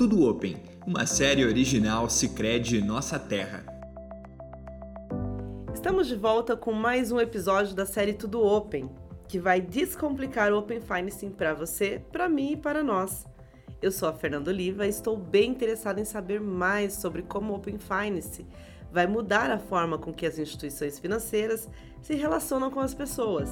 Tudo Open, uma série original Sicredi Nossa Terra. Estamos de volta com mais um episódio da série Tudo Open, que vai descomplicar o Open Financing para você, para mim e para nós. Eu sou a Fernanda Oliva e estou bem interessada em saber mais sobre como o Open Finance vai mudar a forma com que as instituições financeiras se relacionam com as pessoas.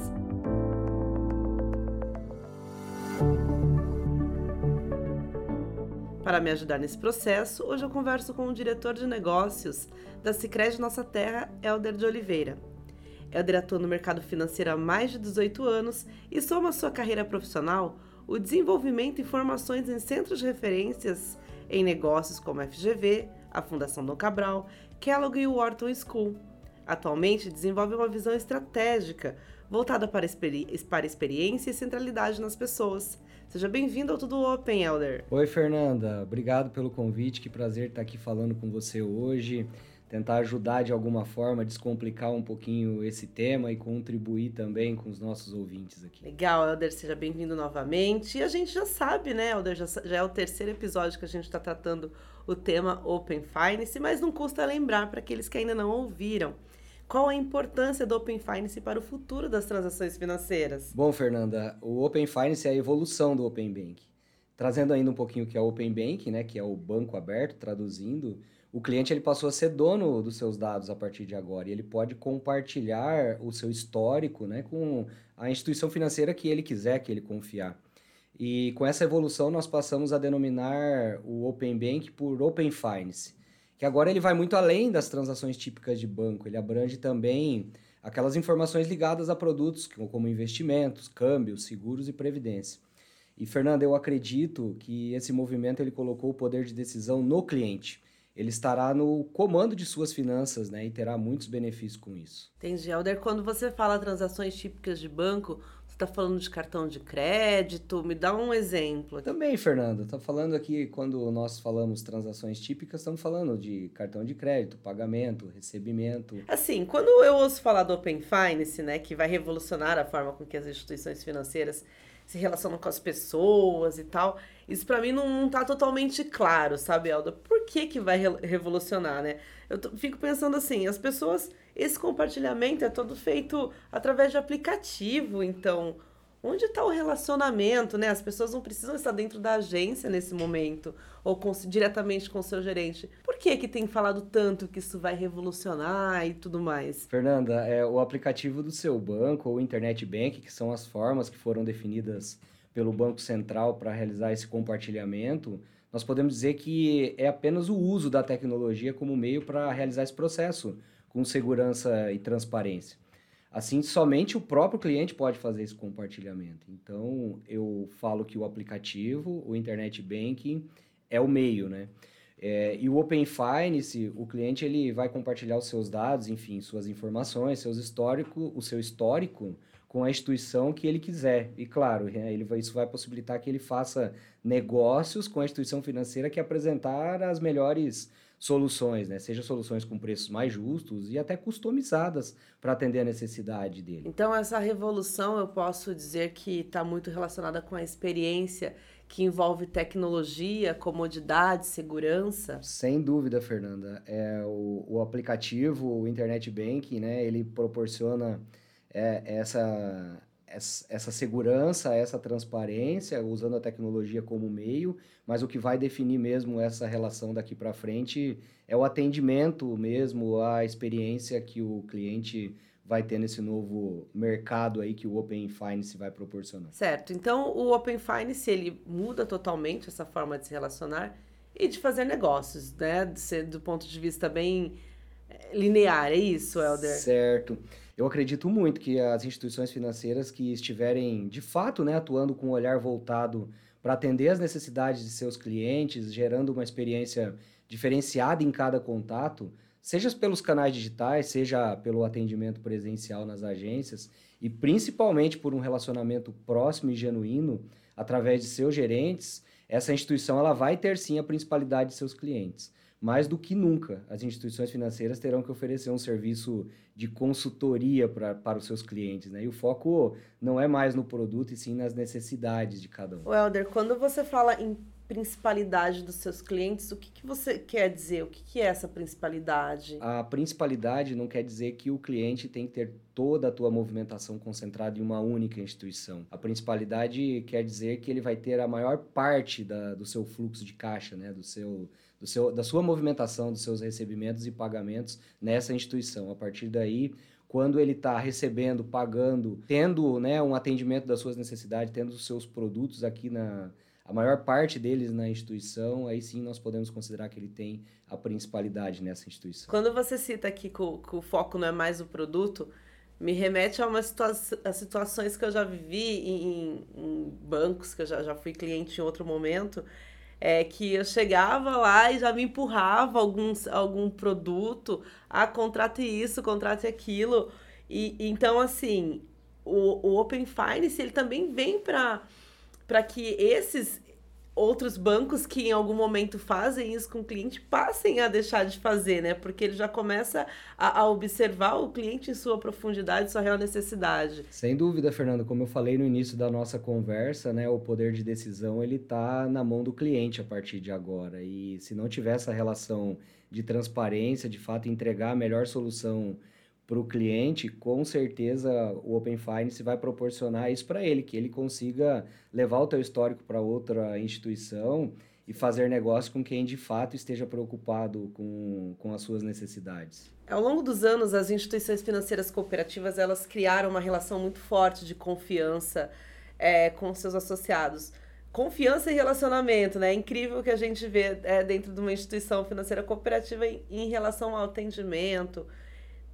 Para me ajudar nesse processo, hoje eu converso com o diretor de negócios da Sicredi Nossa Terra, Helder de Oliveira. Helder atua no mercado financeiro há mais de 18 anos e soma sua carreira profissional o desenvolvimento e formações em centros de referências em negócios como a FGV, a Fundação Dom Cabral, Kellogg e o Wharton School. Atualmente desenvolve uma visão estratégica voltada para, experi para experiência e centralidade nas pessoas Seja bem-vindo ao Tudo Open, Elder. Oi, Fernanda. Obrigado pelo convite. Que prazer estar aqui falando com você hoje. Tentar ajudar de alguma forma, descomplicar um pouquinho esse tema e contribuir também com os nossos ouvintes aqui. Legal, Elder. Seja bem-vindo novamente. E a gente já sabe, né, Elder? Já, já é o terceiro episódio que a gente está tratando o tema Open Finance, mas não custa lembrar para aqueles que ainda não ouviram qual a importância do Open Finance para o futuro das transações financeiras? Bom, Fernanda, o Open Finance é a evolução do Open Bank. Trazendo ainda um pouquinho o que é o Open Bank, né, que é o banco aberto, traduzindo, o cliente ele passou a ser dono dos seus dados a partir de agora e ele pode compartilhar o seu histórico né, com a instituição financeira que ele quiser, que ele confiar. E com essa evolução nós passamos a denominar o Open Bank por Open Finance que agora ele vai muito além das transações típicas de banco, ele abrange também aquelas informações ligadas a produtos como investimentos, câmbios, seguros e previdência. E Fernando, eu acredito que esse movimento ele colocou o poder de decisão no cliente. Ele estará no comando de suas finanças, né, e terá muitos benefícios com isso. Entendi, Alder. Quando você fala transações típicas de banco, está falando de cartão de crédito? Me dá um exemplo. Também, Fernando. Está falando aqui, quando nós falamos transações típicas, estamos falando de cartão de crédito, pagamento, recebimento. Assim, quando eu ouço falar do Open Finance, né, que vai revolucionar a forma com que as instituições financeiras se relacionam com as pessoas e tal, isso para mim não, não tá totalmente claro, sabe, Elda? Por que que vai re revolucionar, né? Eu fico pensando assim, as pessoas esse compartilhamento é todo feito através de aplicativo, então onde está o relacionamento, né? As pessoas não precisam estar dentro da agência nesse momento ou com, diretamente com o seu gerente. Que que tem falado tanto que isso vai revolucionar e tudo mais? Fernanda, é o aplicativo do seu banco ou internet bank, que são as formas que foram definidas pelo Banco Central para realizar esse compartilhamento, nós podemos dizer que é apenas o uso da tecnologia como meio para realizar esse processo com segurança e transparência. Assim, somente o próprio cliente pode fazer esse compartilhamento. Então, eu falo que o aplicativo, o Internet Banking, é o meio, né? É, e o Open Finance, o cliente ele vai compartilhar os seus dados, enfim, suas informações, seus histórico, o seu histórico com a instituição que ele quiser. E claro, é, ele vai, isso vai possibilitar que ele faça negócios com a instituição financeira que apresentar as melhores soluções, né? Seja soluções com preços mais justos e até customizadas para atender a necessidade dele. Então essa revolução eu posso dizer que está muito relacionada com a experiência que envolve tecnologia, comodidade, segurança? Sem dúvida, Fernanda. É, o, o aplicativo, o Internet Banking, né, ele proporciona é, essa, essa segurança, essa transparência, usando a tecnologia como meio, mas o que vai definir mesmo essa relação daqui para frente é o atendimento mesmo, a experiência que o cliente vai ter nesse novo mercado aí que o Open Finance vai proporcionar. Certo. Então, o Open Finance, ele muda totalmente essa forma de se relacionar e de fazer negócios, né? De ser, do ponto de vista bem eh, linear, é isso, Helder? Certo. Eu acredito muito que as instituições financeiras que estiverem de fato né, atuando com um olhar voltado para atender as necessidades de seus clientes, gerando uma experiência diferenciada em cada contato, seja pelos canais digitais, seja pelo atendimento presencial nas agências e principalmente por um relacionamento próximo e genuíno através de seus gerentes, essa instituição ela vai ter sim a principalidade de seus clientes. mais do que nunca, as instituições financeiras terão que oferecer um serviço de consultoria pra, para os seus clientes, né? E o foco não é mais no produto, e sim nas necessidades de cada um. Welder, quando você fala em principalidade dos seus clientes, o que, que você quer dizer? O que, que é essa principalidade? A principalidade não quer dizer que o cliente tem que ter toda a tua movimentação concentrada em uma única instituição. A principalidade quer dizer que ele vai ter a maior parte da, do seu fluxo de caixa, né? do seu, do seu, da sua movimentação, dos seus recebimentos e pagamentos nessa instituição. A partir daí, quando ele está recebendo, pagando, tendo né, um atendimento das suas necessidades, tendo os seus produtos aqui na, a maior parte deles na instituição, aí sim nós podemos considerar que ele tem a principalidade nessa instituição. Quando você cita aqui que o, que o foco não é mais o produto, me remete a, uma situa a situações que eu já vivi em, em, bancos, que eu já, já fui cliente em outro momento, é que eu chegava lá e já me empurrava alguns, algum produto, ah, contrate isso, contrate aquilo. E, então, assim, o, o Open Finance, ele também vem para para que esses outros bancos que em algum momento fazem isso com o cliente passem a deixar de fazer, né? Porque ele já começa a, a, observar o cliente em sua profundidade, sua real necessidade. Sem dúvida, Fernando. Como eu falei no início da nossa conversa, né? O poder de decisão ele está na mão do cliente a partir de agora. E se não tiver essa relação de transparência, de fato entregar a melhor solução para o cliente, com certeza o Open Finance vai proporcionar isso para ele, que ele consiga levar o teu histórico para outra instituição e fazer negócio com quem de fato esteja preocupado com, com as suas necessidades. Ao longo dos anos, as instituições financeiras cooperativas elas criaram uma relação muito forte de confiança é, com seus associados. Confiança e relacionamento, né? É incrível que a gente vê é, dentro de uma instituição financeira cooperativa em, em relação ao atendimento,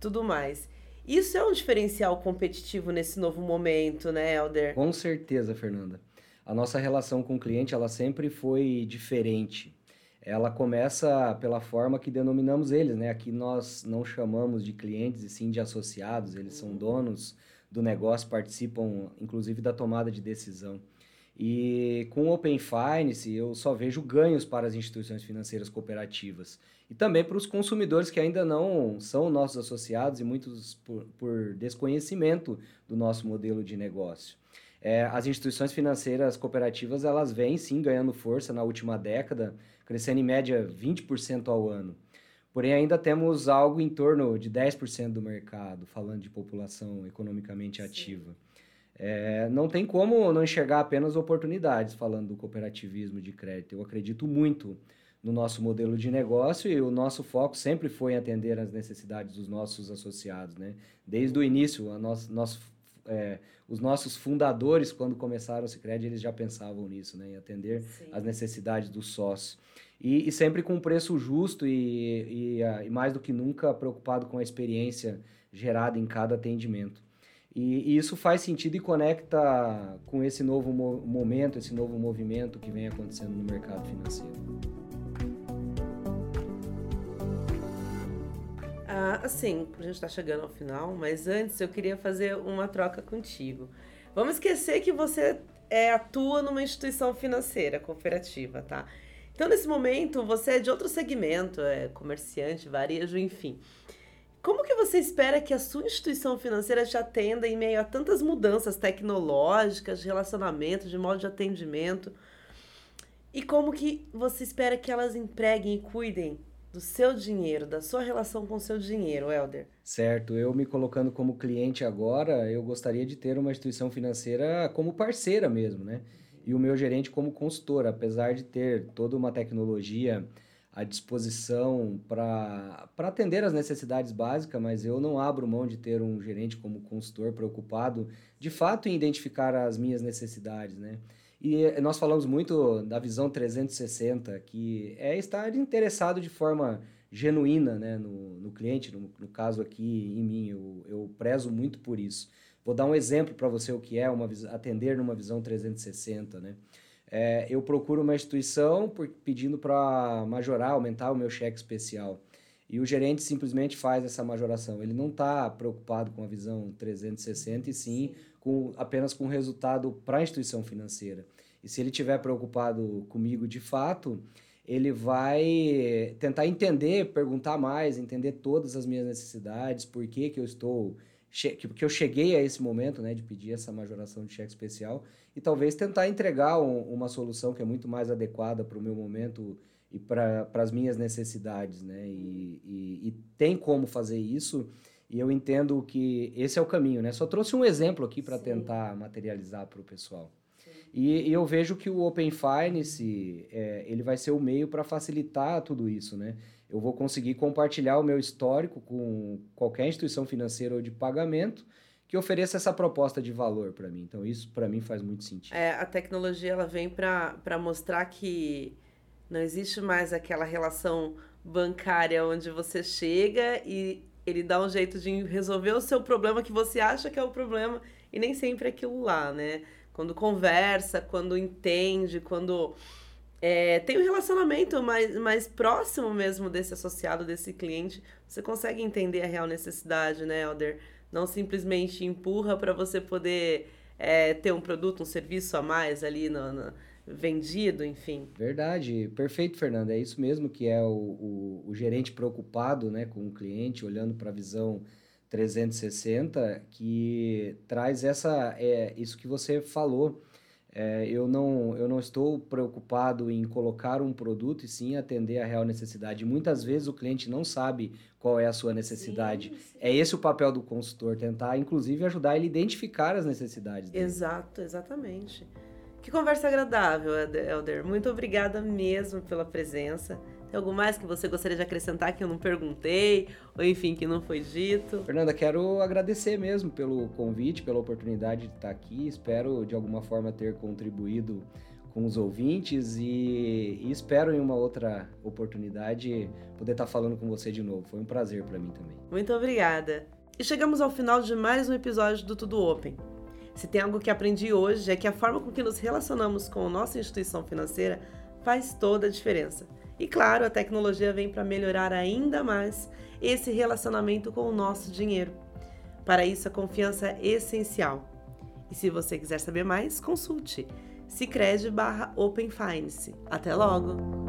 tudo mais. Isso é um diferencial competitivo nesse novo momento, né, Helder? Com certeza, Fernanda. A nossa relação com o cliente, ela sempre foi diferente. Ela começa pela forma que denominamos eles, né? Aqui nós não chamamos de clientes e sim de associados, eles são donos do negócio, participam inclusive da tomada de decisão. E com o Open Finance, eu só vejo ganhos para as instituições financeiras cooperativas e também para os consumidores que ainda não são nossos associados e muitos por, por desconhecimento do nosso modelo de negócio. É, as instituições financeiras cooperativas elas vêm sim ganhando força na última década, crescendo em média 20% ao ano. Porém, ainda temos algo em torno de 10% do mercado, falando de população economicamente ativa. É, não tem como não enxergar apenas oportunidades falando do cooperativismo de crédito. Eu acredito muito no nosso modelo de negócio e o nosso foco sempre foi atender as necessidades dos nossos associados, né? Desde o início, a nosso, nosso, é, os nossos fundadores, quando começaram o Cicred, eles já pensavam nisso, né? Em atender Sim. as necessidades do sócio. E, e, sempre com um preço justo e, e, e, mais do que nunca preocupado com a experiência gerada em cada atendimento. E, isso faz sentido e conecta com esse novo mo momento, esse novo movimento que vem acontecendo no mercado financeiro. Assim, a gente está chegando ao final, mas antes eu queria fazer uma troca contigo. Vamos esquecer que você é, atua numa instituição financeira cooperativa, tá? Então, nesse momento, você é de outro segmento, é comerciante, varejo, enfim. Como que você espera que a sua instituição financeira te atenda em meio a tantas mudanças tecnológicas, de relacionamento, de modo de atendimento? E como que você espera que elas empreguem e cuidem do seu dinheiro, da sua relação com o seu dinheiro, Helder? Certo, eu me colocando como cliente agora, eu gostaria de ter uma instituição financeira como parceira mesmo, né? E o meu gerente como consultor, apesar de ter toda uma tecnologia à disposição para atender as necessidades básicas, mas eu não abro mão de ter um gerente como consultor preocupado de fato em identificar as minhas necessidades, né? E nós falamos muito da visão 360, que é estar interessado de forma genuína né, no, no cliente, no, no caso aqui em mim, eu, eu prezo muito por isso. Vou dar um exemplo para você o que é uma, atender numa visão 360. Né? É, eu procuro uma instituição por, pedindo para majorar, aumentar o meu cheque especial. E o gerente simplesmente faz essa majoração. Ele não está preocupado com a visão 360 e sim com, apenas com resultado para a instituição financeira. E se ele estiver preocupado comigo de fato, ele vai tentar entender, perguntar mais, entender todas as minhas necessidades, por que, que eu estou que eu cheguei a esse momento, né, de pedir essa majoração de cheque especial e talvez tentar entregar um, uma solução que é muito mais adequada para o meu momento e para as minhas necessidades, né, e, e, e, tem como fazer isso e eu entendo que esse é o caminho, né, só trouxe um exemplo aqui para tentar materializar para o pessoal. E, e, eu vejo que o Open Finance, é, ele vai ser o meio para facilitar tudo isso, né? Eu vou conseguir compartilhar o meu histórico com qualquer instituição financeira ou de pagamento que ofereça essa proposta de valor para mim. Então, isso para mim faz muito sentido. É, a tecnologia ela vem para mostrar que não existe mais aquela relação bancária onde você chega e ele dá um jeito de resolver o seu problema que você acha que é o problema e nem sempre é aquilo lá, né? Quando conversa, quando entende, quando é, tem um relacionamento mais, mais próximo mesmo desse associado, desse cliente, você consegue entender a real necessidade, né, Elder? Não simplesmente empurra para você poder é, ter um produto, um serviço a mais ali no, no, vendido, enfim. Verdade, perfeito, Fernando. É isso mesmo que é o, o, o gerente preocupado né, com o cliente, olhando para a visão 360 que traz essa é isso que você falou. É, eu, não, eu não estou preocupado em colocar um produto e sim atender a real necessidade. Muitas vezes o cliente não sabe qual é a sua necessidade. Sim, sim. É esse o papel do consultor, tentar inclusive ajudar ele a identificar as necessidades dele. Exato, exatamente. Que conversa agradável, Elder. Muito obrigada mesmo pela presença. Tem algo mais que você gostaria de acrescentar que eu não perguntei, ou enfim, que não foi dito? Fernanda, quero agradecer mesmo pelo convite, pela oportunidade de estar aqui. Espero de alguma forma ter contribuído com os ouvintes e, e espero em uma outra oportunidade poder estar falando com você de novo. Foi um prazer para mim também. Muito obrigada. E chegamos ao final de mais um episódio do Tudo Open. Se tem algo que aprendi hoje é que a forma com que nos relacionamos com a nossa instituição financeira faz toda a diferença. E claro, a tecnologia vem para melhorar ainda mais esse relacionamento com o nosso dinheiro. Para isso, a confiança é essencial. E se você quiser saber mais, consulte Cicred barra Open Finance. Até logo!